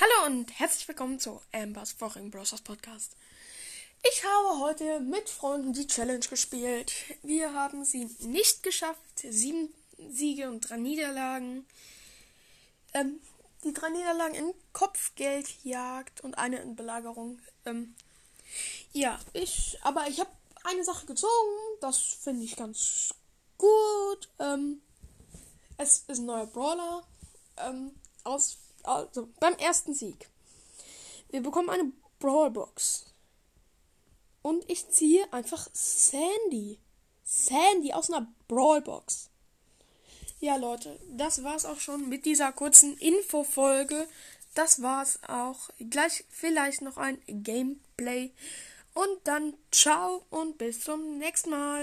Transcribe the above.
Hallo und herzlich willkommen zu Ambers Foreign Browsers Podcast. Ich habe heute mit Freunden die Challenge gespielt. Wir haben sie nicht geschafft. Sieben Siege und drei Niederlagen. Ähm, die drei Niederlagen in Kopfgeldjagd und eine in Belagerung. Ähm, ja, ich, aber ich habe eine Sache gezogen. Das finde ich ganz gut. Ähm, es ist ein neuer Brawler. Ähm, aus also beim ersten Sieg. Wir bekommen eine Brawlbox. Und ich ziehe einfach Sandy. Sandy aus einer Brawlbox. Ja, Leute, das war's auch schon mit dieser kurzen Infofolge. Das war's auch. Gleich vielleicht noch ein Gameplay. Und dann ciao und bis zum nächsten Mal.